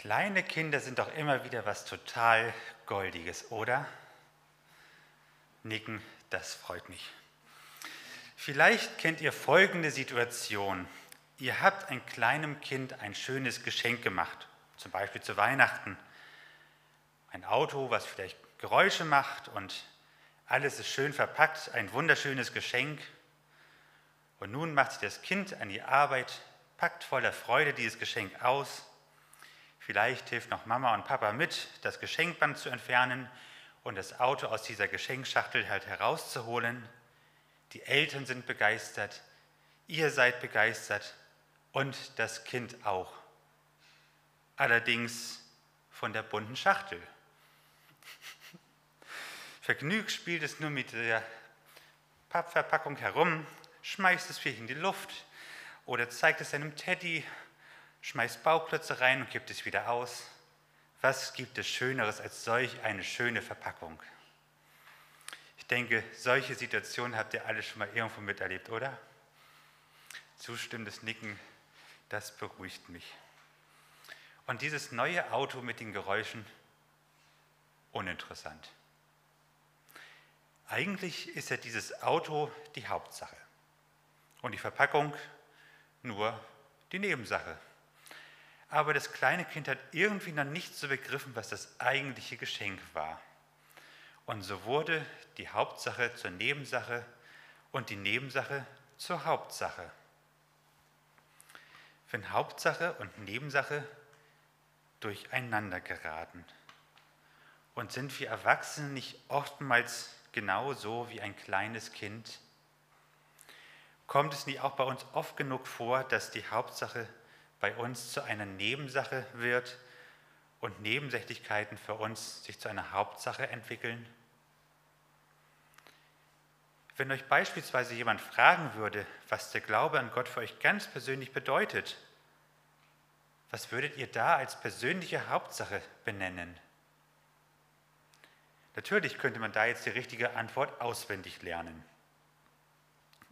Kleine Kinder sind doch immer wieder was total Goldiges, oder? Nicken, das freut mich. Vielleicht kennt ihr folgende Situation. Ihr habt ein kleinem Kind ein schönes Geschenk gemacht, zum Beispiel zu Weihnachten. Ein Auto, was vielleicht Geräusche macht und alles ist schön verpackt, ein wunderschönes Geschenk. Und nun macht sich das Kind an die Arbeit, packt voller Freude dieses Geschenk aus Vielleicht hilft noch Mama und Papa mit, das Geschenkband zu entfernen und das Auto aus dieser Geschenkschachtel halt herauszuholen. Die Eltern sind begeistert, ihr seid begeistert und das Kind auch. Allerdings von der bunten Schachtel. Vergnügt spielt es nur mit der Pappverpackung herum, schmeißt es vielleicht in die Luft oder zeigt es seinem Teddy schmeißt Bauklötze rein und gibt es wieder aus. Was gibt es Schöneres als solch eine schöne Verpackung? Ich denke, solche Situationen habt ihr alle schon mal irgendwo miterlebt, oder? Zustimmendes Nicken, das beruhigt mich. Und dieses neue Auto mit den Geräuschen, uninteressant. Eigentlich ist ja dieses Auto die Hauptsache und die Verpackung nur die Nebensache. Aber das kleine Kind hat irgendwie noch nicht so begriffen, was das eigentliche Geschenk war. Und so wurde die Hauptsache zur Nebensache und die Nebensache zur Hauptsache. Wenn Hauptsache und Nebensache durcheinander geraten. Und sind wir Erwachsene nicht oftmals genau so wie ein kleines Kind? Kommt es nicht auch bei uns oft genug vor, dass die Hauptsache bei uns zu einer Nebensache wird und Nebensächlichkeiten für uns sich zu einer Hauptsache entwickeln? Wenn euch beispielsweise jemand fragen würde, was der Glaube an Gott für euch ganz persönlich bedeutet, was würdet ihr da als persönliche Hauptsache benennen? Natürlich könnte man da jetzt die richtige Antwort auswendig lernen.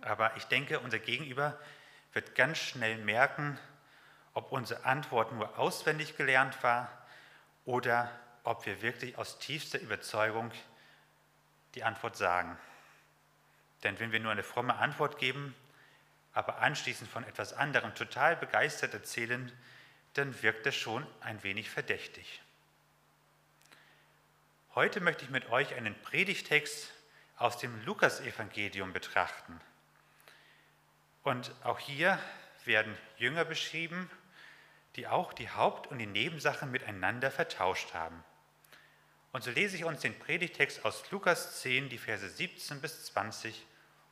Aber ich denke, unser Gegenüber wird ganz schnell merken, ob unsere Antwort nur auswendig gelernt war oder ob wir wirklich aus tiefster Überzeugung die Antwort sagen. Denn wenn wir nur eine fromme Antwort geben, aber anschließend von etwas anderem total begeistert erzählen, dann wirkt das schon ein wenig verdächtig. Heute möchte ich mit euch einen Predigtext aus dem Lukasevangelium betrachten. Und auch hier werden Jünger beschrieben die auch die Haupt- und die Nebensachen miteinander vertauscht haben. Und so lese ich uns den Predigtext aus Lukas 10, die Verse 17 bis 20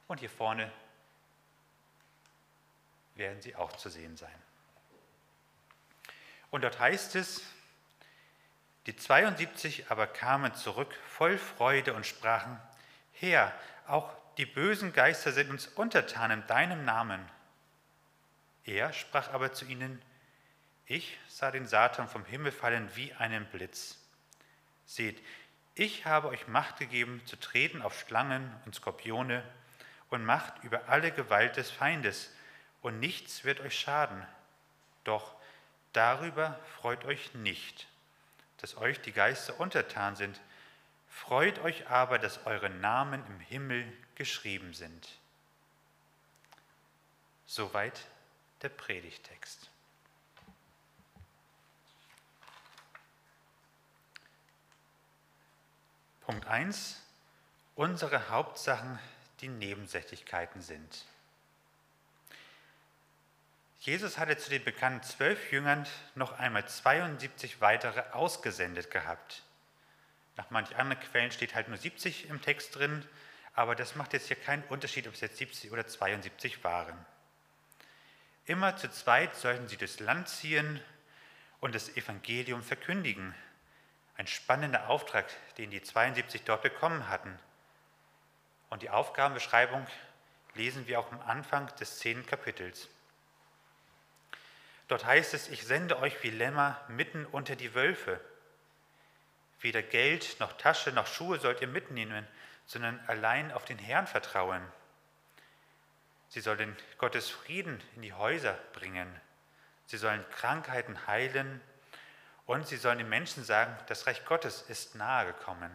und hier vorne werden sie auch zu sehen sein. Und dort heißt es, die 72 aber kamen zurück voll Freude und sprachen, Herr, auch die bösen Geister sind uns untertan in deinem Namen. Er sprach aber zu ihnen, ich sah den Satan vom Himmel fallen wie einen Blitz. Seht, ich habe euch Macht gegeben, zu treten auf Schlangen und Skorpione und Macht über alle Gewalt des Feindes, und nichts wird euch schaden. Doch darüber freut euch nicht, dass euch die Geister untertan sind. Freut euch aber, dass eure Namen im Himmel geschrieben sind. Soweit der Predigtext. Punkt 1. Unsere Hauptsachen, die Nebensächlichkeiten sind. Jesus hatte zu den bekannten zwölf Jüngern noch einmal 72 weitere ausgesendet gehabt. Nach manchen anderen Quellen steht halt nur 70 im Text drin, aber das macht jetzt hier keinen Unterschied, ob es jetzt 70 oder 72 waren. Immer zu zweit sollten sie durchs Land ziehen und das Evangelium verkündigen, ein spannender Auftrag, den die 72 dort bekommen hatten. Und die Aufgabenbeschreibung lesen wir auch am Anfang des zehnten Kapitels. Dort heißt es, ich sende euch wie Lämmer mitten unter die Wölfe. Weder Geld noch Tasche noch Schuhe sollt ihr mitnehmen, sondern allein auf den Herrn vertrauen. Sie sollen Gottes Frieden in die Häuser bringen. Sie sollen Krankheiten heilen Und sie sollen den Menschen sagen, das Reich Gottes ist nahe gekommen.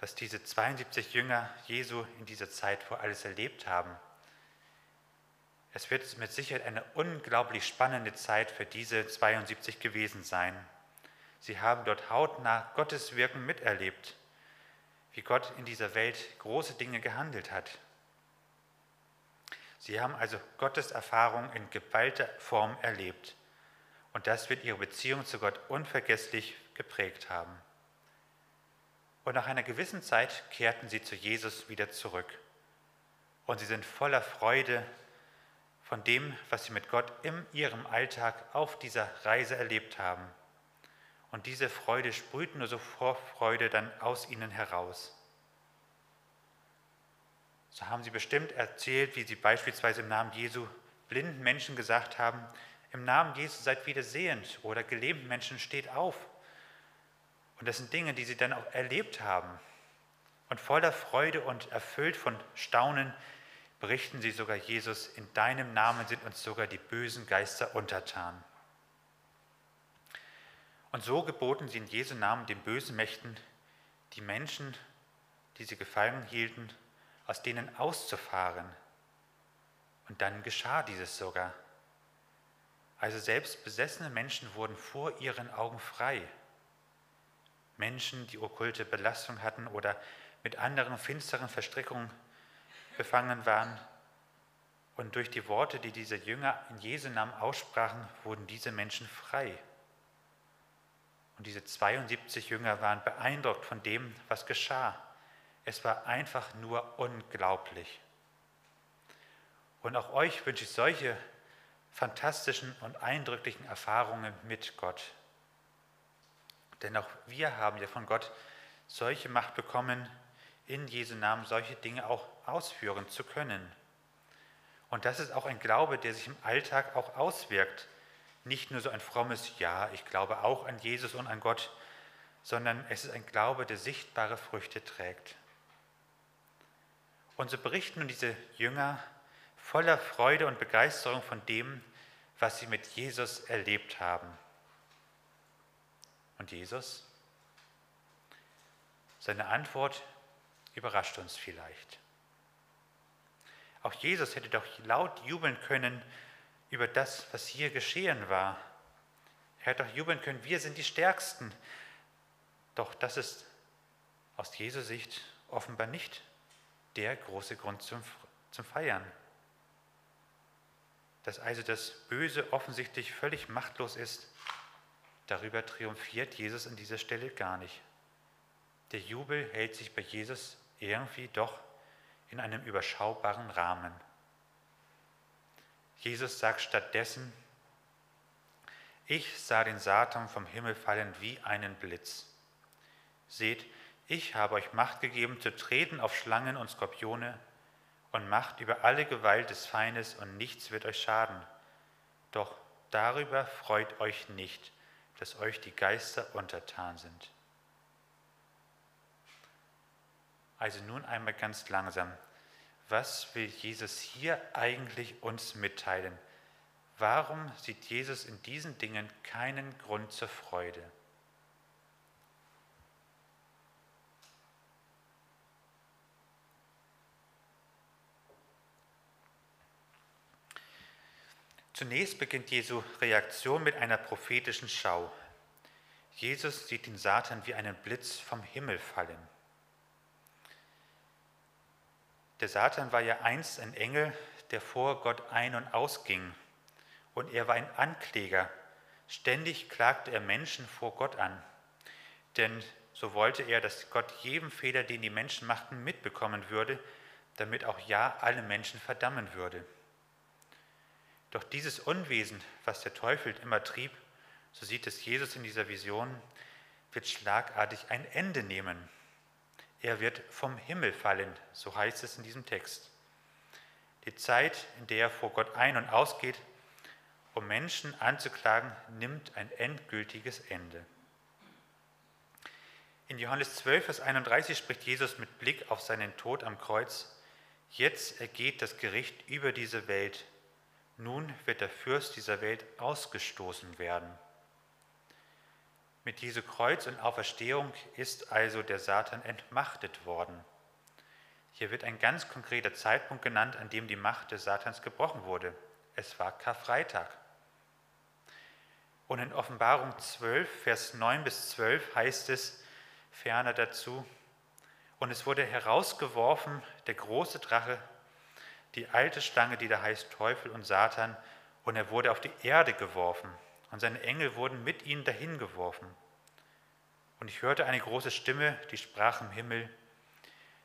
Was diese 72 Jünger Jesu in dieser Zeit wohl alles erlebt haben, es wird mit Sicherheit eine unglaublich spannende Zeit für diese 72 gewesen sein. Sie haben dort hautnah Gottes Wirken miterlebt, wie Gott in dieser Welt große Dinge gehandelt hat. Sie haben also Gottes Erfahrung in geballter Form erlebt. Und das wird ihre Beziehung zu Gott unvergesslich geprägt haben. Und nach einer gewissen Zeit kehrten sie zu Jesus wieder zurück. Und sie sind voller Freude von dem, was sie mit Gott in ihrem Alltag auf dieser Reise erlebt haben. Und diese Freude sprüht nur so Vorfreude dann aus ihnen heraus. So haben sie bestimmt erzählt, wie sie beispielsweise im Namen Jesu blinden Menschen gesagt haben, im Namen Jesu seid wieder sehend oder gelähmten Menschen steht auf. Und das sind Dinge, die sie dann auch erlebt haben. Und voller Freude und erfüllt von Staunen berichten sie sogar Jesus, in deinem Namen sind uns sogar die bösen Geister untertan. Und so geboten sie in Jesu Namen den bösen Mächten, die Menschen, die sie gefangen hielten, aus denen auszufahren. Und dann geschah dieses sogar. Also selbst besessene Menschen wurden vor ihren Augen frei. Menschen, die okkulte Belastung hatten oder mit anderen finsteren Verstrickungen befangen waren. Und durch die Worte, die diese Jünger in Jesu Namen aussprachen, wurden diese Menschen frei. Und diese 72 Jünger waren beeindruckt von dem, was geschah. Es war einfach nur unglaublich. Und auch euch wünsche ich solche fantastischen und eindrücklichen Erfahrungen mit Gott. Denn auch wir haben ja von Gott solche Macht bekommen, in Jesu Namen solche Dinge auch ausführen zu können. Und das ist auch ein Glaube, der sich im Alltag auch auswirkt. Nicht nur so ein frommes Ja, ich glaube auch an Jesus und an Gott, sondern es ist ein Glaube, der sichtbare Früchte trägt. Und so berichten nun diese Jünger voller Freude und Begeisterung von dem, was sie mit Jesus erlebt haben. Und Jesus? Seine Antwort überrascht uns vielleicht. Auch Jesus hätte doch laut jubeln können über das, was hier geschehen war. Er hätte doch jubeln können, wir sind die Stärksten. Doch das ist aus Jesu Sicht offenbar nicht der große Grund zum, zum Feiern. Dass also das Böse offensichtlich völlig machtlos ist, darüber triumphiert Jesus an dieser Stelle gar nicht. Der Jubel hält sich bei Jesus irgendwie doch in einem überschaubaren Rahmen. Jesus sagt stattdessen, ich sah den Satan vom Himmel fallen wie einen Blitz. Seht, ich habe euch Macht gegeben, zu treten auf Schlangen und Skorpione und Macht über alle Gewalt des Feindes und nichts wird euch schaden. Doch darüber freut euch nicht, dass euch die Geister untertan sind. Also nun einmal ganz langsam. Was will Jesus hier eigentlich uns mitteilen? Warum sieht Jesus in diesen Dingen keinen Grund zur Freude? Zunächst beginnt Jesu Reaktion mit einer prophetischen Schau. Jesus sieht den Satan wie einen Blitz vom Himmel fallen. Der Satan war ja einst ein Engel, der vor Gott ein- und ausging. Und er war ein Ankläger. Ständig klagte er Menschen vor Gott an. Denn so wollte er, dass Gott jeden Fehler, den die Menschen machten, mitbekommen würde, damit auch ja alle Menschen verdammen würde. Doch dieses Unwesen, was der Teufel immer trieb, so sieht es Jesus in dieser Vision, wird schlagartig ein Ende nehmen. Er wird vom Himmel fallen, so heißt es in diesem Text. Die Zeit, in der er vor Gott ein- und ausgeht, um Menschen anzuklagen, nimmt ein endgültiges Ende. In Johannes 12, Vers 31 spricht Jesus mit Blick auf seinen Tod am Kreuz, jetzt ergeht das Gericht über diese Welt, nun wird der Fürst dieser Welt ausgestoßen werden. Mit Jesu Kreuz und Auferstehung ist also der Satan entmachtet worden. Hier wird ein ganz konkreter Zeitpunkt genannt, an dem die Macht des Satans gebrochen wurde. Es war Karfreitag. Und in Offenbarung 12, Vers 9 bis 12 heißt es ferner dazu, und es wurde herausgeworfen der große Drache, die alte Schlange, die da heißt Teufel und Satan, und er wurde auf die Erde geworfen, und seine Engel wurden mit ihm dahin geworfen. Und ich hörte eine große Stimme, die sprach im Himmel,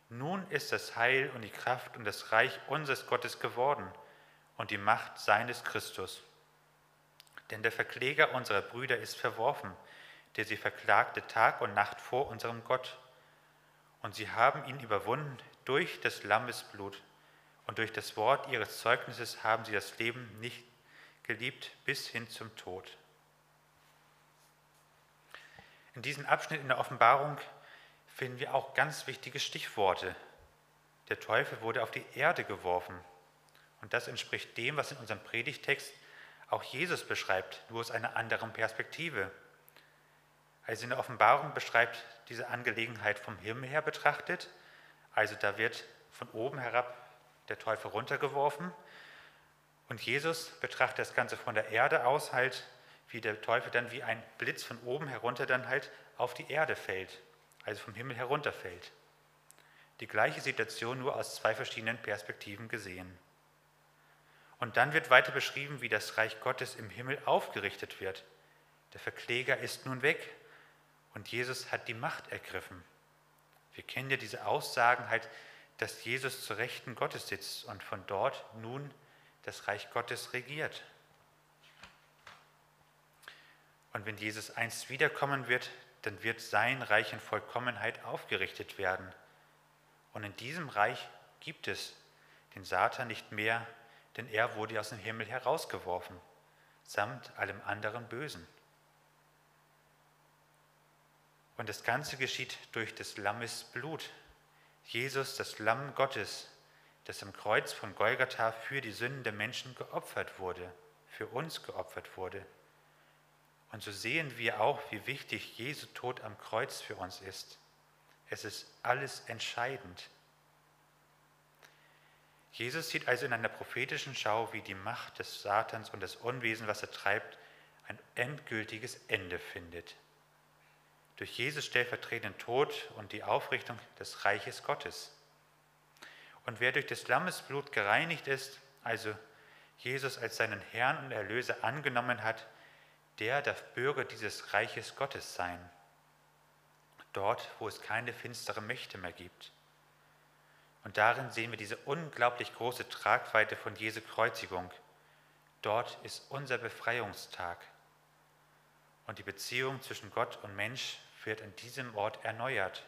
nun ist das Heil und die Kraft und das Reich unseres Gottes geworden und die Macht seines Christus. Denn der Verkläger unserer Brüder ist verworfen, der sie verklagte Tag und Nacht vor unserem Gott. Und sie haben ihn überwunden durch des Lammes Blut und durch das Wort ihres Zeugnisses haben sie das Leben nicht geliebt bis hin zum Tod. In diesem Abschnitt in der Offenbarung finden wir auch ganz wichtige Stichworte. Der Teufel wurde auf die Erde geworfen. Und das entspricht dem, was in unserem Predigtext auch Jesus beschreibt, nur aus einer anderen Perspektive. Also in der Offenbarung beschreibt diese Angelegenheit vom Himmel her betrachtet. Also da wird von oben herab der Teufel runtergeworfen. Und Jesus betrachtet das Ganze von der Erde aus halt, wie der Teufel dann wie ein Blitz von oben herunter dann halt auf die Erde fällt, also vom Himmel herunterfällt. Die gleiche Situation nur aus zwei verschiedenen Perspektiven gesehen. Und dann wird weiter beschrieben, wie das Reich Gottes im Himmel aufgerichtet wird. Der Verkläger ist nun weg und Jesus hat die Macht ergriffen. Wir kennen ja diese Aussagen halt, dass Jesus zur Rechten Gottes sitzt und von dort nun das Reich Gottes regiert. Und wenn Jesus einst wiederkommen wird, dann wird sein Reich in Vollkommenheit aufgerichtet werden. Und in diesem Reich gibt es den Satan nicht mehr, denn er wurde aus dem Himmel herausgeworfen, samt allem anderen Bösen. Und das Ganze geschieht durch des Lammes Blut. Jesus, das Lamm Gottes, das am Kreuz von Golgatha für die Sünden der Menschen geopfert wurde, für uns geopfert wurde. Und so sehen wir auch, wie wichtig Jesu Tod am Kreuz für uns ist. Es ist alles entscheidend. Jesus sieht also in einer prophetischen Schau, wie die Macht des Satans und das Unwesen, was er treibt, ein endgültiges Ende findet. Durch Jesus stellvertretenden Tod und die Aufrichtung des Reiches Gottes. Und wer durch des Lammes Blut gereinigt ist, also Jesus als seinen Herrn und Erlöser angenommen hat, der darf Bürger dieses Reiches Gottes sein. Dort, wo es keine finstere Mächte mehr gibt. Und darin sehen wir diese unglaublich große Tragweite von Jesu Kreuzigung. Dort ist unser Befreiungstag. Und die Beziehung zwischen Gott und Mensch wird an diesem Ort erneuert.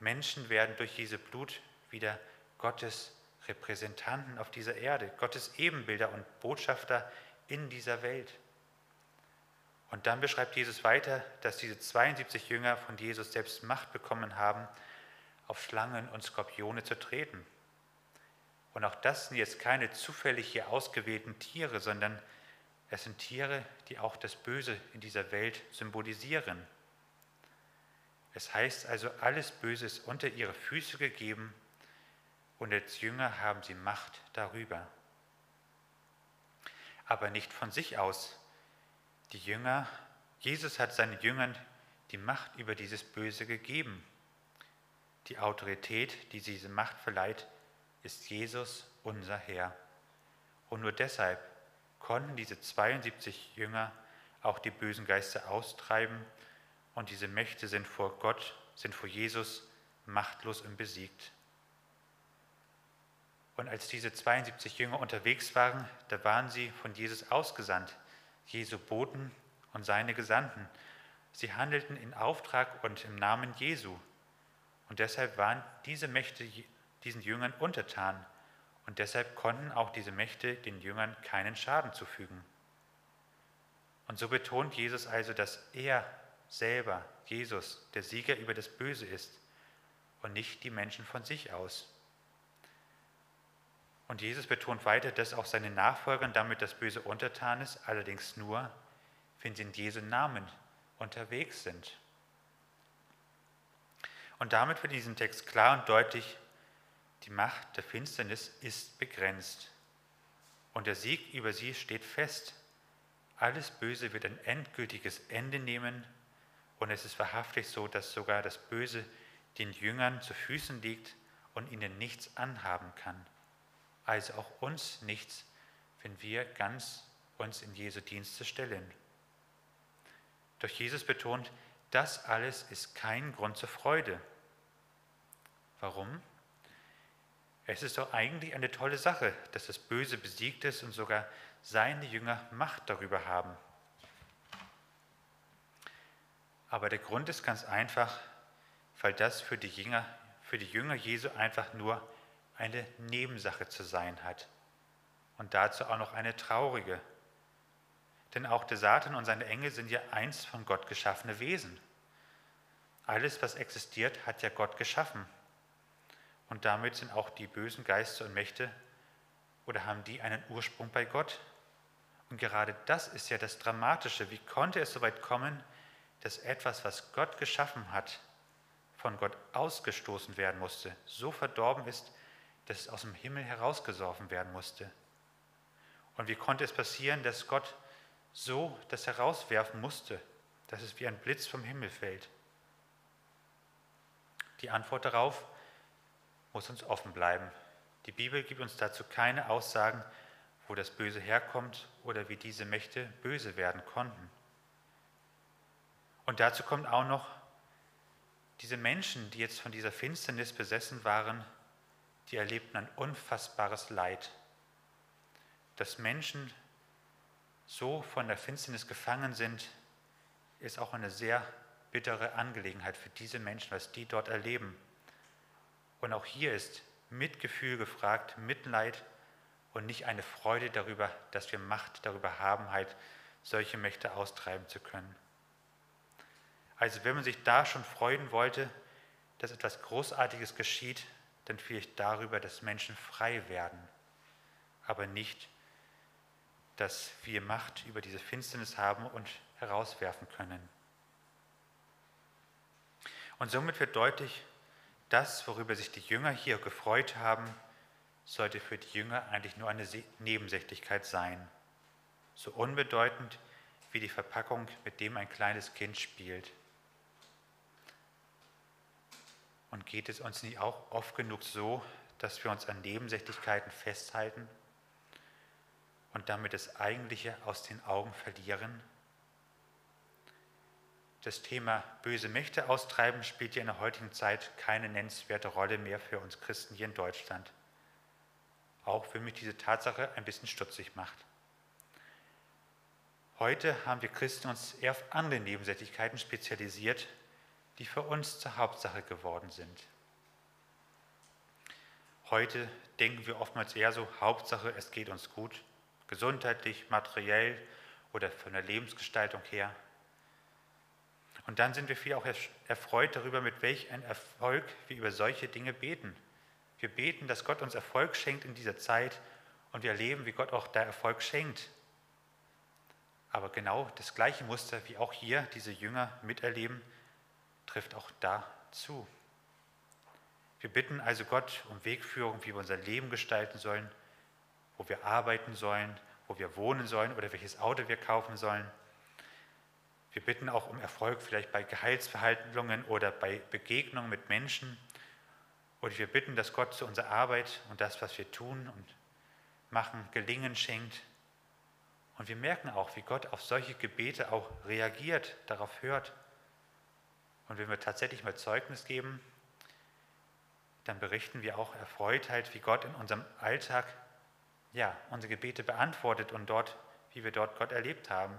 Menschen werden durch Jesu Blut wieder Gottes Repräsentanten auf dieser Erde, Gottes Ebenbilder und Botschafter in dieser Welt. Und dann beschreibt Jesus weiter, dass diese 72 Jünger von Jesus selbst Macht bekommen haben, auf Schlangen und Skorpione zu treten. Und auch das sind jetzt keine zufällig hier ausgewählten Tiere, sondern es sind Tiere, die auch das Böse in dieser Welt symbolisieren. Es heißt also, alles Böse ist unter ihre Füße gegeben und als Jünger haben sie Macht darüber. Aber nicht von sich aus. Die Jünger, Jesus hat seinen Jüngern die Macht über dieses Böse gegeben. Die Autorität, die diese Macht verleiht, ist Jesus, unser Herr. Und nur deshalb konnten diese 72 Jünger auch die bösen Geister austreiben und diese Mächte sind vor Gott, sind vor Jesus machtlos und besiegt. Und als diese 72 Jünger unterwegs waren, da waren sie von Jesus ausgesandt, Jesu Boten und seine Gesandten. Sie handelten in Auftrag und im Namen Jesu. Und deshalb waren diese Mächte diesen Jüngern untertan. Und deshalb konnten auch diese Mächte den Jüngern keinen Schaden zufügen. Und so betont Jesus also, dass er selber, Jesus, der Sieger über das Böse ist und nicht die Menschen von sich aus. Und Jesus betont weiter, dass auch seine Nachfolgern damit das Böse untertan ist, allerdings nur, wenn sie in Jesu Namen unterwegs sind. Und damit wird in diesem Text klar und deutlich, die Macht der Finsternis ist begrenzt. Und der Sieg über sie steht fest. Alles Böse wird ein endgültiges Ende nehmen. Und es ist wahrhaftig so, dass sogar das Böse den Jüngern zu Füßen liegt und ihnen nichts anhaben kann. Also auch uns nichts, wenn wir ganz uns in Jesu Dienste stellen. Doch Jesus betont, das alles ist kein Grund zur Freude. Warum? Es ist doch eigentlich eine tolle Sache, dass das Böse besiegt ist und sogar seine Jünger Macht darüber haben. Aber der Grund ist ganz einfach, weil das für die Jünger, für die Jünger Jesu einfach nur eine Nebensache zu sein hat. Und dazu auch noch eine traurige. Denn auch der Satan und seine Engel sind ja einst von Gott geschaffene Wesen. Alles, was existiert, hat ja Gott geschaffen. Und damit sind auch die bösen Geister und Mächte oder haben die einen Ursprung bei Gott. Und gerade das ist ja das Dramatische. Wie konnte es so weit kommen, dass etwas, was Gott geschaffen hat, von Gott ausgestoßen werden musste, so verdorben ist, dass es aus dem Himmel herausgesorfen werden musste? Und wie konnte es passieren, dass Gott so das herauswerfen musste, dass es wie ein Blitz vom Himmel fällt? Die Antwort darauf muss uns offen bleiben. Die Bibel gibt uns dazu keine Aussagen, wo das Böse herkommt oder wie diese Mächte böse werden konnten. Und dazu kommt auch noch, diese Menschen, die jetzt von dieser Finsternis besessen waren, die erlebten ein unfassbares Leid. Dass Menschen so von der Finsternis gefangen sind, ist auch eine sehr bittere Angelegenheit für diese Menschen, was die dort erleben. Und auch hier ist Mitgefühl gefragt, Mitleid und nicht eine Freude darüber, dass wir Macht darüber haben, halt solche Mächte austreiben zu können. Also wenn man sich da schon freuen wollte, dass etwas Großartiges geschieht, dann vielleicht darüber, dass Menschen frei werden, aber nicht, dass wir Macht über diese Finsternis haben und herauswerfen können. Und somit wird deutlich, das, worüber sich die Jünger hier gefreut haben, sollte für die Jünger eigentlich nur eine Nebensächlichkeit sein. So unbedeutend wie die Verpackung, mit dem ein kleines Kind spielt. Und geht es uns nicht auch oft genug so, dass wir uns an Nebensächlichkeiten festhalten und damit das Eigentliche aus den Augen verlieren? Das Thema böse Mächte austreiben spielt ja in der heutigen Zeit keine nennenswerte Rolle mehr für uns Christen hier in Deutschland. Auch wenn mich diese Tatsache ein bisschen stutzig macht. Heute haben wir Christen uns eher auf andere Nebensächlichkeiten spezialisiert, die für uns zur Hauptsache geworden sind. Heute denken wir oftmals eher so, Hauptsache, es geht uns gut, gesundheitlich, materiell oder von der Lebensgestaltung her. Und dann sind wir viel auch erfreut darüber, mit welch ein Erfolg wir über solche Dinge beten. Wir beten, dass Gott uns Erfolg schenkt in dieser Zeit und wir erleben, wie Gott auch da Erfolg schenkt. Aber genau das gleiche Muster, wie auch hier diese Jünger miterleben, trifft auch da zu. Wir bitten also Gott um Wegführung, wie wir unser Leben gestalten sollen, wo wir arbeiten sollen, wo wir wohnen sollen oder welches Auto wir kaufen sollen. Wir bitten auch um Erfolg vielleicht bei Gehaltsverhandlungen oder bei Begegnungen mit Menschen. Und wir bitten, dass Gott zu unserer Arbeit und das, was wir tun und machen, Gelingen schenkt. Und wir merken auch, wie Gott auf solche Gebete auch reagiert, darauf hört. Und wenn wir tatsächlich mal Zeugnis geben, dann berichten wir auch erfreut halt, wie Gott in unserem Alltag ja, unsere Gebete beantwortet und dort, wie wir dort Gott erlebt haben.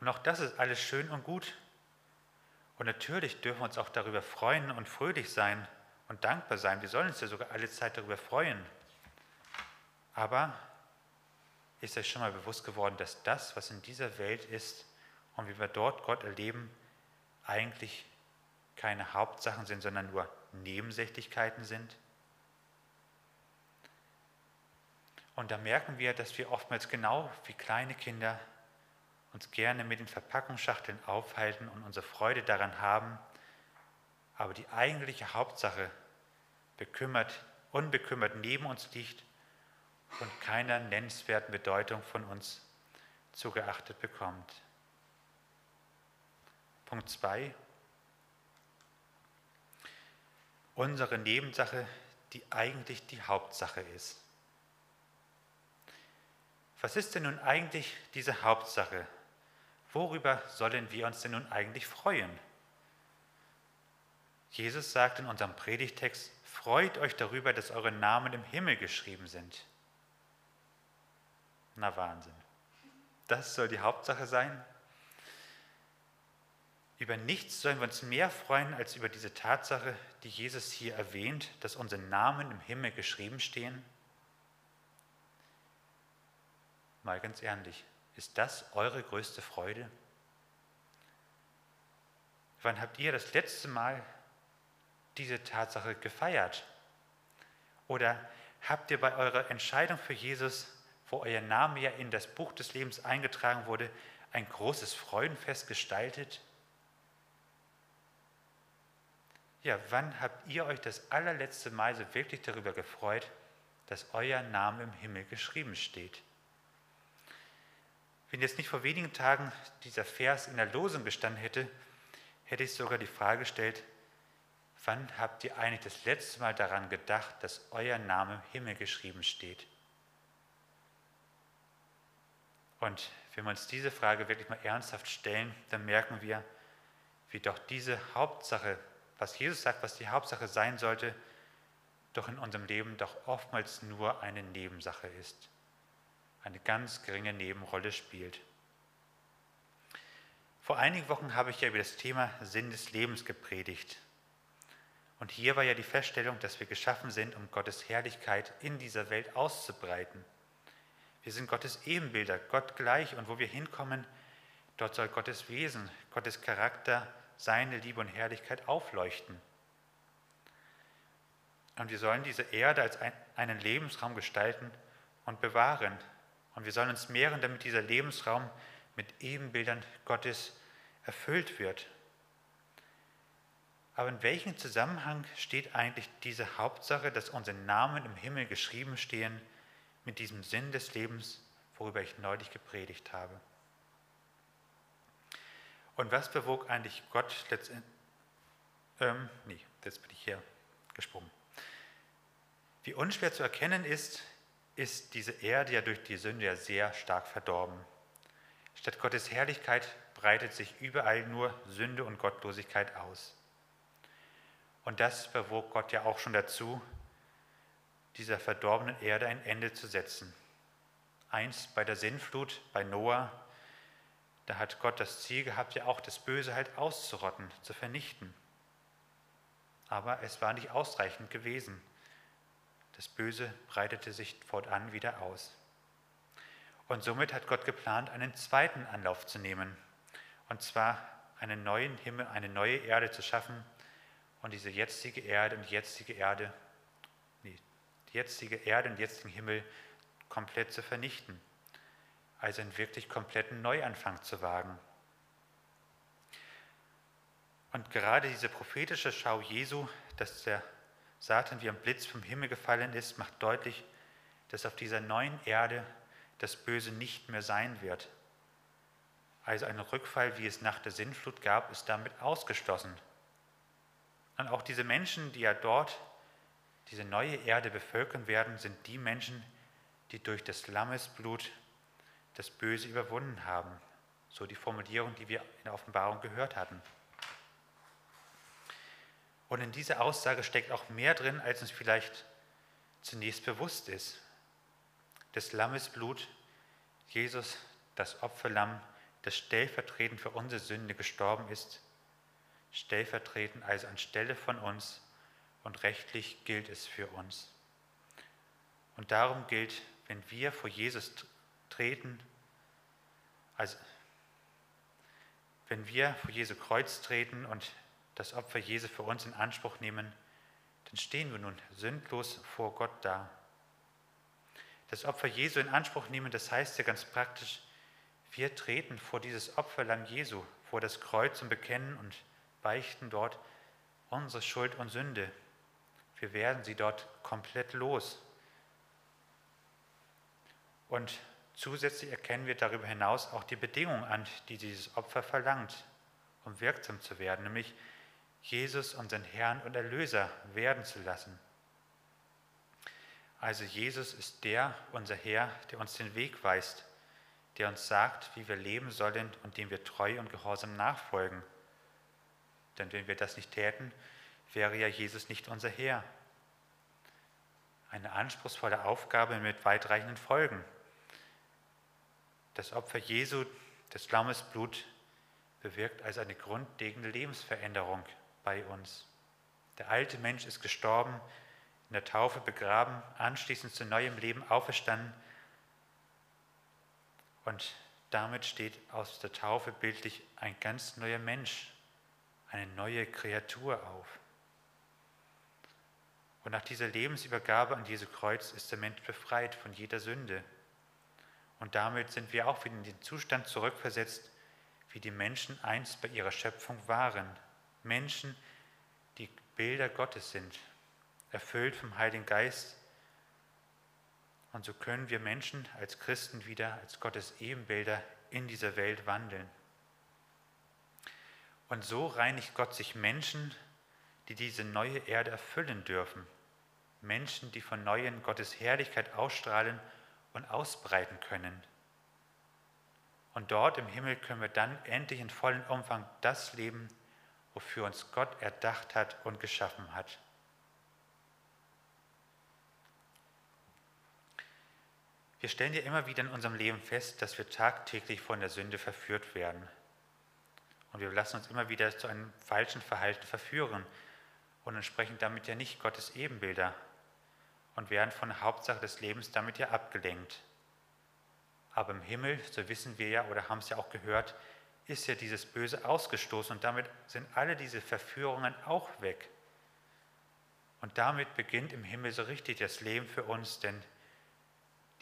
Und auch das ist alles schön und gut. Und natürlich dürfen wir uns auch darüber freuen und fröhlich sein und dankbar sein. Wir sollen uns ja sogar alle Zeit darüber freuen. Aber ist euch schon mal bewusst geworden, dass das, was in dieser Welt ist und wie wir dort Gott erleben, eigentlich keine Hauptsachen sind, sondern nur Nebensächlichkeiten sind? Und da merken wir, dass wir oftmals genau wie kleine Kinder uns gerne mit den Verpackungsschachteln aufhalten und unsere Freude daran haben, aber die eigentliche Hauptsache bekümmert, unbekümmert neben uns liegt und keiner nennenswerten Bedeutung von uns zugeachtet bekommt. Punkt 2. Unsere Nebensache, die eigentlich die Hauptsache ist. Was ist denn nun eigentlich diese Hauptsache? Worüber sollen wir uns denn nun eigentlich freuen? Jesus sagt in unserem Predigtext, freut euch darüber, dass eure Namen im Himmel geschrieben sind. Na Wahnsinn. Das soll die Hauptsache sein? Über nichts sollen wir uns mehr freuen als über diese Tatsache, die Jesus hier erwähnt, dass unsere Namen im Himmel geschrieben stehen? Mal ganz ehrlich, ist das eure größte Freude? Wann habt ihr das letzte Mal diese Tatsache gefeiert? Oder habt ihr bei eurer Entscheidung für Jesus, wo euer Name ja in das Buch des Lebens eingetragen wurde, ein großes Freudenfest gestaltet? Ja, wann habt ihr euch das allerletzte Mal so wirklich darüber gefreut, dass euer Name im Himmel geschrieben steht? Wenn jetzt nicht vor wenigen Tagen dieser Vers in der Losung gestanden hätte, hätte ich sogar die Frage gestellt, wann habt ihr eigentlich das letzte Mal daran gedacht, dass euer Name im Himmel geschrieben steht? Und wenn wir uns diese Frage wirklich mal ernsthaft stellen, dann merken wir, wie doch diese Hauptsache, was Jesus sagt, was die Hauptsache sein sollte, doch in unserem Leben doch oftmals nur eine Nebensache ist eine ganz geringe Nebenrolle spielt. Vor einigen Wochen habe ich ja über das Thema Sinn des Lebens gepredigt. Und hier war ja die Feststellung, dass wir geschaffen sind, um Gottes Herrlichkeit in dieser Welt auszubreiten. Wir sind Gottes Ebenbilder, Gott gleich und wo wir hinkommen, dort soll Gottes Wesen, Gottes Charakter, seine Liebe und Herrlichkeit aufleuchten. Und wir sollen diese Erde als einen Lebensraum gestalten und bewahren, und wir sollen uns mehren, damit dieser Lebensraum mit Ebenbildern Gottes erfüllt wird. Aber in welchem Zusammenhang steht eigentlich diese Hauptsache, dass unsere Namen im Himmel geschrieben stehen, mit diesem Sinn des Lebens, worüber ich neulich gepredigt habe? Und was bewog eigentlich Gott letztendlich? Ähm, nee, jetzt bin ich hier gesprungen. Wie unschwer zu erkennen ist, ist diese Erde ja durch die Sünde ja sehr stark verdorben. Statt Gottes Herrlichkeit breitet sich überall nur Sünde und Gottlosigkeit aus. Und das bewog Gott ja auch schon dazu, dieser verdorbenen Erde ein Ende zu setzen. Einst bei der Sinnflut bei Noah, da hat Gott das Ziel gehabt, ja auch das Böse halt auszurotten, zu vernichten. Aber es war nicht ausreichend gewesen. Das Böse breitete sich fortan wieder aus. Und somit hat Gott geplant, einen zweiten Anlauf zu nehmen. Und zwar einen neuen Himmel, eine neue Erde zu schaffen und diese jetzige Erde und jetzige Erde, nee, die jetzige Erde und jetzigen Himmel komplett zu vernichten. Also einen wirklich kompletten Neuanfang zu wagen. Und gerade diese prophetische Schau Jesu, dass der Satan wie ein Blitz vom Himmel gefallen ist, macht deutlich, dass auf dieser neuen Erde das Böse nicht mehr sein wird. Also ein Rückfall, wie es nach der Sintflut gab, ist damit ausgeschlossen. Und auch diese Menschen, die ja dort diese neue Erde bevölkern werden, sind die Menschen, die durch das Lammesblut das Böse überwunden haben. So die Formulierung, die wir in der Offenbarung gehört hatten. Und in dieser Aussage steckt auch mehr drin, als uns vielleicht zunächst bewusst ist. Des Lammes Blut, Jesus, das Opferlamm, das stellvertretend für unsere Sünde gestorben ist, stellvertretend also anstelle von uns und rechtlich gilt es für uns. Und darum gilt, wenn wir vor Jesus treten, also wenn wir vor Jesu Kreuz treten und das Opfer Jesu für uns in Anspruch nehmen, dann stehen wir nun sündlos vor Gott da. Das Opfer Jesu in Anspruch nehmen, das heißt ja ganz praktisch, Wir treten vor dieses Opferlamm Jesu, vor das Kreuz und bekennen und beichten dort unsere Schuld und Sünde. Wir werden sie dort komplett los. Und zusätzlich erkennen wir darüber hinaus auch die Bedingungen an, die dieses Opfer verlangt, um wirksam zu werden, nämlich Jesus unseren Herrn und Erlöser werden zu lassen. Also Jesus ist der, unser Herr, der uns den Weg weist, der uns sagt, wie wir leben sollen und dem wir treu und gehorsam nachfolgen. Denn wenn wir das nicht täten, wäre ja Jesus nicht unser Herr. Eine anspruchsvolle Aufgabe mit weitreichenden Folgen. Das Opfer Jesu, des Lammes Blut, bewirkt also eine grundlegende Lebensveränderung bei uns. Der alte Mensch ist gestorben, in der Taufe begraben, anschließend zu neuem Leben auferstanden. Und damit steht aus der Taufe bildlich ein ganz neuer Mensch, eine neue Kreatur auf. Und nach dieser Lebensübergabe an Jesu Kreuz ist der Mensch befreit von jeder Sünde. Und damit sind wir auch wieder in den Zustand zurückversetzt, wie die Menschen einst bei ihrer Schöpfung waren. Menschen, die Bilder Gottes sind, erfüllt vom Heiligen Geist. Und so können wir Menschen als Christen wieder als Gottes Ebenbilder in dieser Welt wandeln. Und so reinigt Gott sich Menschen, die diese neue Erde erfüllen dürfen. Menschen, die von neuem Gottes Herrlichkeit ausstrahlen und ausbreiten können. Und dort im Himmel können wir dann endlich in vollem Umfang das leben, wofür uns Gott erdacht hat und geschaffen hat. Wir stellen ja immer wieder in unserem Leben fest, dass wir tagtäglich von der Sünde verführt werden. Und wir lassen uns immer wieder zu einem falschen Verhalten verführen und entsprechen damit ja nicht Gottes Ebenbilder und werden von der Hauptsache des Lebens damit ja abgelenkt. Aber im Himmel, so wissen wir ja oder haben es ja auch gehört, ist ja dieses Böse ausgestoßen und damit sind alle diese Verführungen auch weg. Und damit beginnt im Himmel so richtig das Leben für uns, denn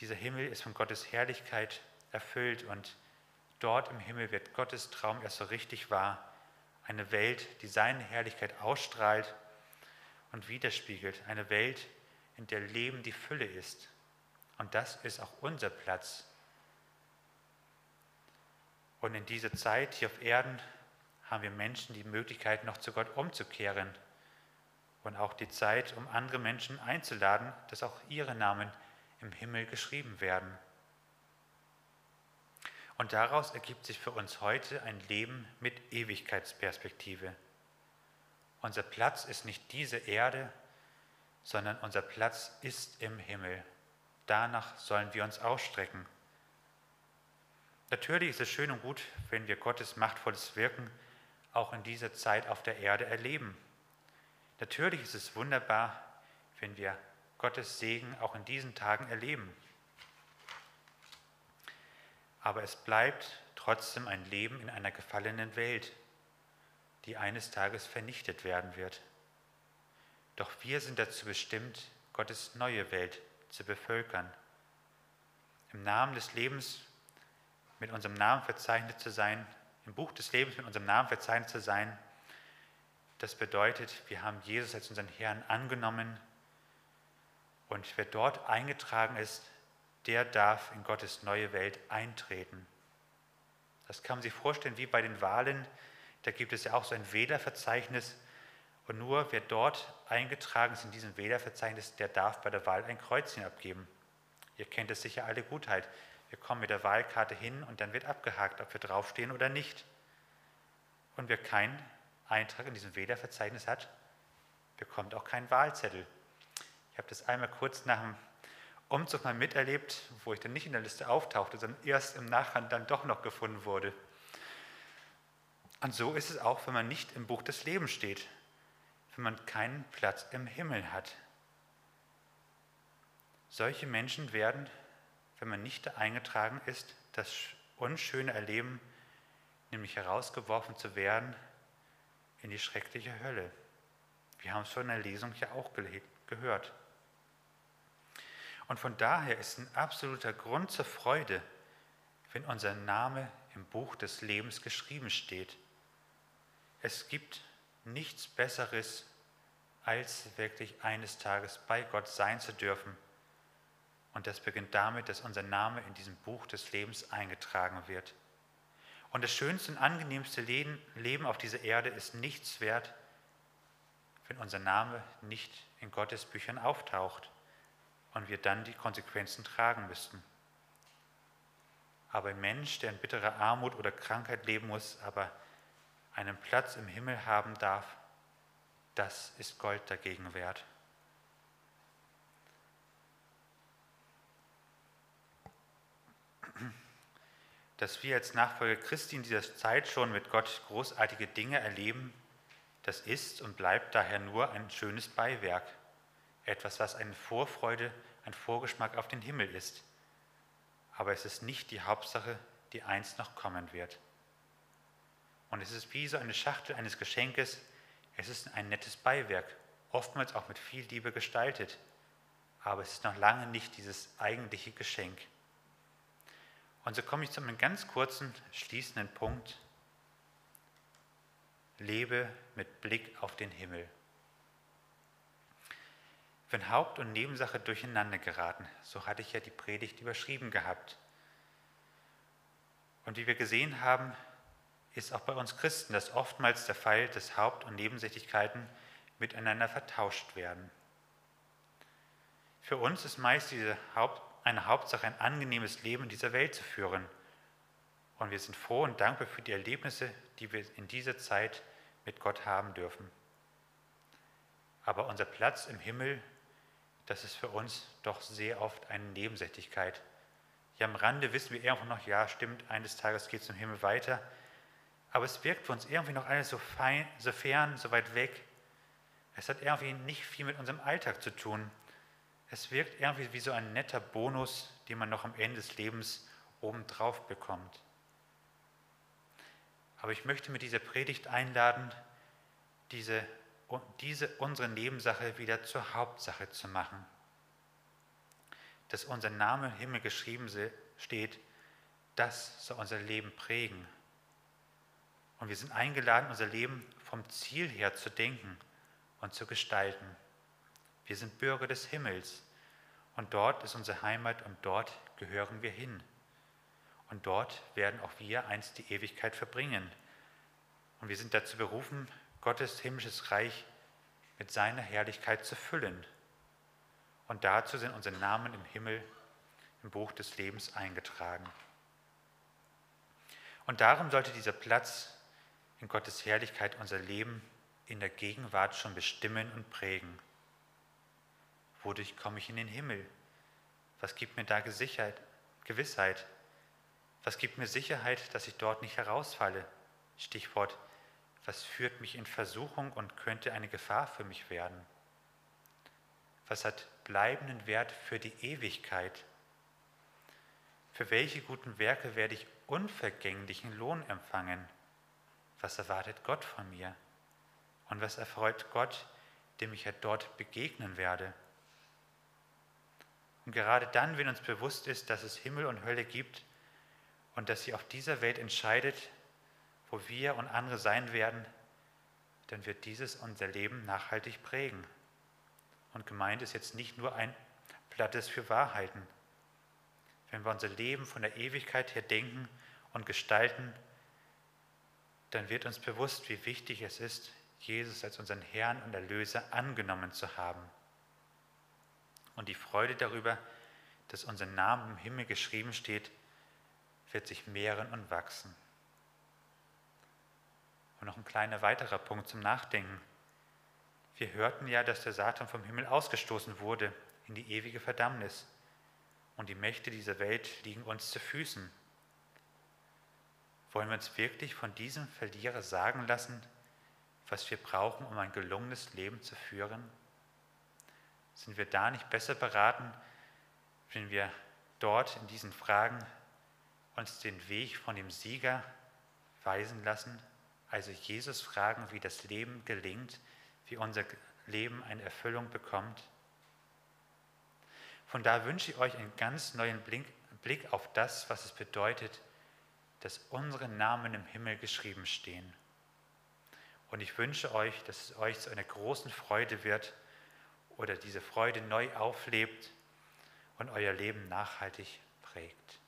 dieser Himmel ist von Gottes Herrlichkeit erfüllt und dort im Himmel wird Gottes Traum erst so richtig wahr. Eine Welt, die seine Herrlichkeit ausstrahlt und widerspiegelt. Eine Welt, in der Leben die Fülle ist. Und das ist auch unser Platz. Und in dieser Zeit hier auf Erden haben wir Menschen die Möglichkeit, noch zu Gott umzukehren. Und auch die Zeit, um andere Menschen einzuladen, dass auch ihre Namen im Himmel geschrieben werden. Und daraus ergibt sich für uns heute ein Leben mit Ewigkeitsperspektive. Unser Platz ist nicht diese Erde, sondern unser Platz ist im Himmel. Danach sollen wir uns ausstrecken. Natürlich ist es schön und gut, wenn wir Gottes machtvolles Wirken auch in dieser Zeit auf der Erde erleben. Natürlich ist es wunderbar, wenn wir Gottes Segen auch in diesen Tagen erleben. Aber es bleibt trotzdem ein Leben in einer gefallenen Welt, die eines Tages vernichtet werden wird. Doch wir sind dazu bestimmt, Gottes neue Welt zu bevölkern. Im Namen des Lebens mit unserem Namen verzeichnet zu sein, im Buch des Lebens mit unserem Namen verzeichnet zu sein, das bedeutet, wir haben Jesus als unseren Herrn angenommen und wer dort eingetragen ist, der darf in Gottes neue Welt eintreten. Das kann man sich vorstellen wie bei den Wahlen. Da gibt es ja auch so ein Wählerverzeichnis. Und nur wer dort eingetragen ist in diesem Wählerverzeichnis, der darf bei der Wahl ein Kreuzchen abgeben. Ihr kennt es sicher alle Gutheit. Wir kommen mit der Wahlkarte hin und dann wird abgehakt, ob wir draufstehen oder nicht. Und wer keinen Eintrag in diesem Wählerverzeichnis hat, bekommt auch keinen Wahlzettel. Ich habe das einmal kurz nach dem Umzug mal miterlebt, wo ich dann nicht in der Liste auftauchte, sondern erst im Nachhinein dann doch noch gefunden wurde. Und so ist es auch, wenn man nicht im Buch des Lebens steht, wenn man keinen Platz im Himmel hat. Solche Menschen werden, wenn man nicht eingetragen ist, das Unschöne erleben, nämlich herausgeworfen zu werden in die schreckliche Hölle. Wir haben es in der Lesung ja auch gehört. Und von daher ist ein absoluter Grund zur Freude, wenn unser Name im Buch des Lebens geschrieben steht. Es gibt nichts Besseres, als wirklich eines Tages bei Gott sein zu dürfen. Und das beginnt damit, dass unser Name in diesem Buch des Lebens eingetragen wird. Und das schönste und angenehmste Leben auf dieser Erde ist nichts wert, wenn unser Name nicht in Gottes Büchern auftaucht und wir dann die Konsequenzen tragen müssten. Aber ein Mensch, der in bitterer Armut oder Krankheit leben muss, aber einen Platz im Himmel haben darf, das ist Gold dagegen wert. Dass wir als Nachfolger Christi in dieser Zeit schon mit Gott großartige Dinge erleben, das ist und bleibt daher nur ein schönes Beiwerk, etwas, was eine Vorfreude, ein Vorgeschmack auf den Himmel ist. Aber es ist nicht die Hauptsache, die einst noch kommen wird. Und es ist wie so eine Schachtel eines Geschenkes, es ist ein nettes Beiwerk, oftmals auch mit viel Liebe gestaltet, aber es ist noch lange nicht dieses eigentliche Geschenk. Und so komme ich zu einem ganz kurzen, schließenden Punkt. Lebe mit Blick auf den Himmel. Wenn Haupt- und Nebensache durcheinander geraten, so hatte ich ja die Predigt überschrieben gehabt. Und wie wir gesehen haben, ist auch bei uns Christen das oftmals der Fall, dass Haupt- und Nebensächlichkeiten miteinander vertauscht werden. Für uns ist meist diese Haupt- eine Hauptsache, ein angenehmes Leben in dieser Welt zu führen. Und wir sind froh und dankbar für die Erlebnisse, die wir in dieser Zeit mit Gott haben dürfen. Aber unser Platz im Himmel, das ist für uns doch sehr oft eine Nebensächlichkeit. Ja, am Rande wissen wir irgendwo noch, ja, stimmt, eines Tages geht es im Himmel weiter. Aber es wirkt für uns irgendwie noch alles so, fein, so fern, so weit weg. Es hat irgendwie nicht viel mit unserem Alltag zu tun. Es wirkt irgendwie wie so ein netter Bonus, den man noch am Ende des Lebens obendrauf bekommt. Aber ich möchte mit dieser Predigt einladen, diese, diese unsere Nebensache wieder zur Hauptsache zu machen. Dass unser Name im Himmel geschrieben steht, das soll unser Leben prägen. Und wir sind eingeladen, unser Leben vom Ziel her zu denken und zu gestalten. Wir sind Bürger des Himmels und dort ist unsere Heimat und dort gehören wir hin. Und dort werden auch wir einst die Ewigkeit verbringen. Und wir sind dazu berufen, Gottes himmlisches Reich mit seiner Herrlichkeit zu füllen. Und dazu sind unsere Namen im Himmel im Buch des Lebens eingetragen. Und darum sollte dieser Platz in Gottes Herrlichkeit unser Leben in der Gegenwart schon bestimmen und prägen. Wodurch komme ich in den Himmel? Was gibt mir da Gesicherheit, Gewissheit? Was gibt mir Sicherheit, dass ich dort nicht herausfalle? Stichwort, was führt mich in Versuchung und könnte eine Gefahr für mich werden? Was hat bleibenden Wert für die Ewigkeit? Für welche guten Werke werde ich unvergänglichen Lohn empfangen? Was erwartet Gott von mir? Und was erfreut Gott, dem ich ja dort begegnen werde? Und gerade dann, wenn uns bewusst ist, dass es Himmel und Hölle gibt und dass sie auf dieser Welt entscheidet, wo wir und andere sein werden, dann wird dieses unser Leben nachhaltig prägen. Und gemeint ist jetzt nicht nur ein Plattes für Wahrheiten. Wenn wir unser Leben von der Ewigkeit her denken und gestalten, dann wird uns bewusst, wie wichtig es ist, Jesus als unseren Herrn und Erlöser angenommen zu haben und die Freude darüber, dass unser Name im Himmel geschrieben steht, wird sich mehren und wachsen. Und noch ein kleiner weiterer Punkt zum Nachdenken. Wir hörten ja, dass der Satan vom Himmel ausgestoßen wurde in die ewige Verdammnis und die Mächte dieser Welt liegen uns zu Füßen. Wollen wir uns wirklich von diesem Verlierer sagen lassen, was wir brauchen, um ein gelungenes Leben zu führen? Sind wir da nicht besser beraten, wenn wir dort in diesen Fragen uns den Weg von dem Sieger weisen lassen, also Jesus fragen, wie das Leben gelingt, wie unser Leben eine Erfüllung bekommt? Von da wünsche ich euch einen ganz neuen Blick auf das, was es bedeutet, dass unsere Namen im Himmel geschrieben stehen. Und ich wünsche euch, dass es euch zu einer großen Freude wird oder diese Freude neu auflebt und euer Leben nachhaltig prägt.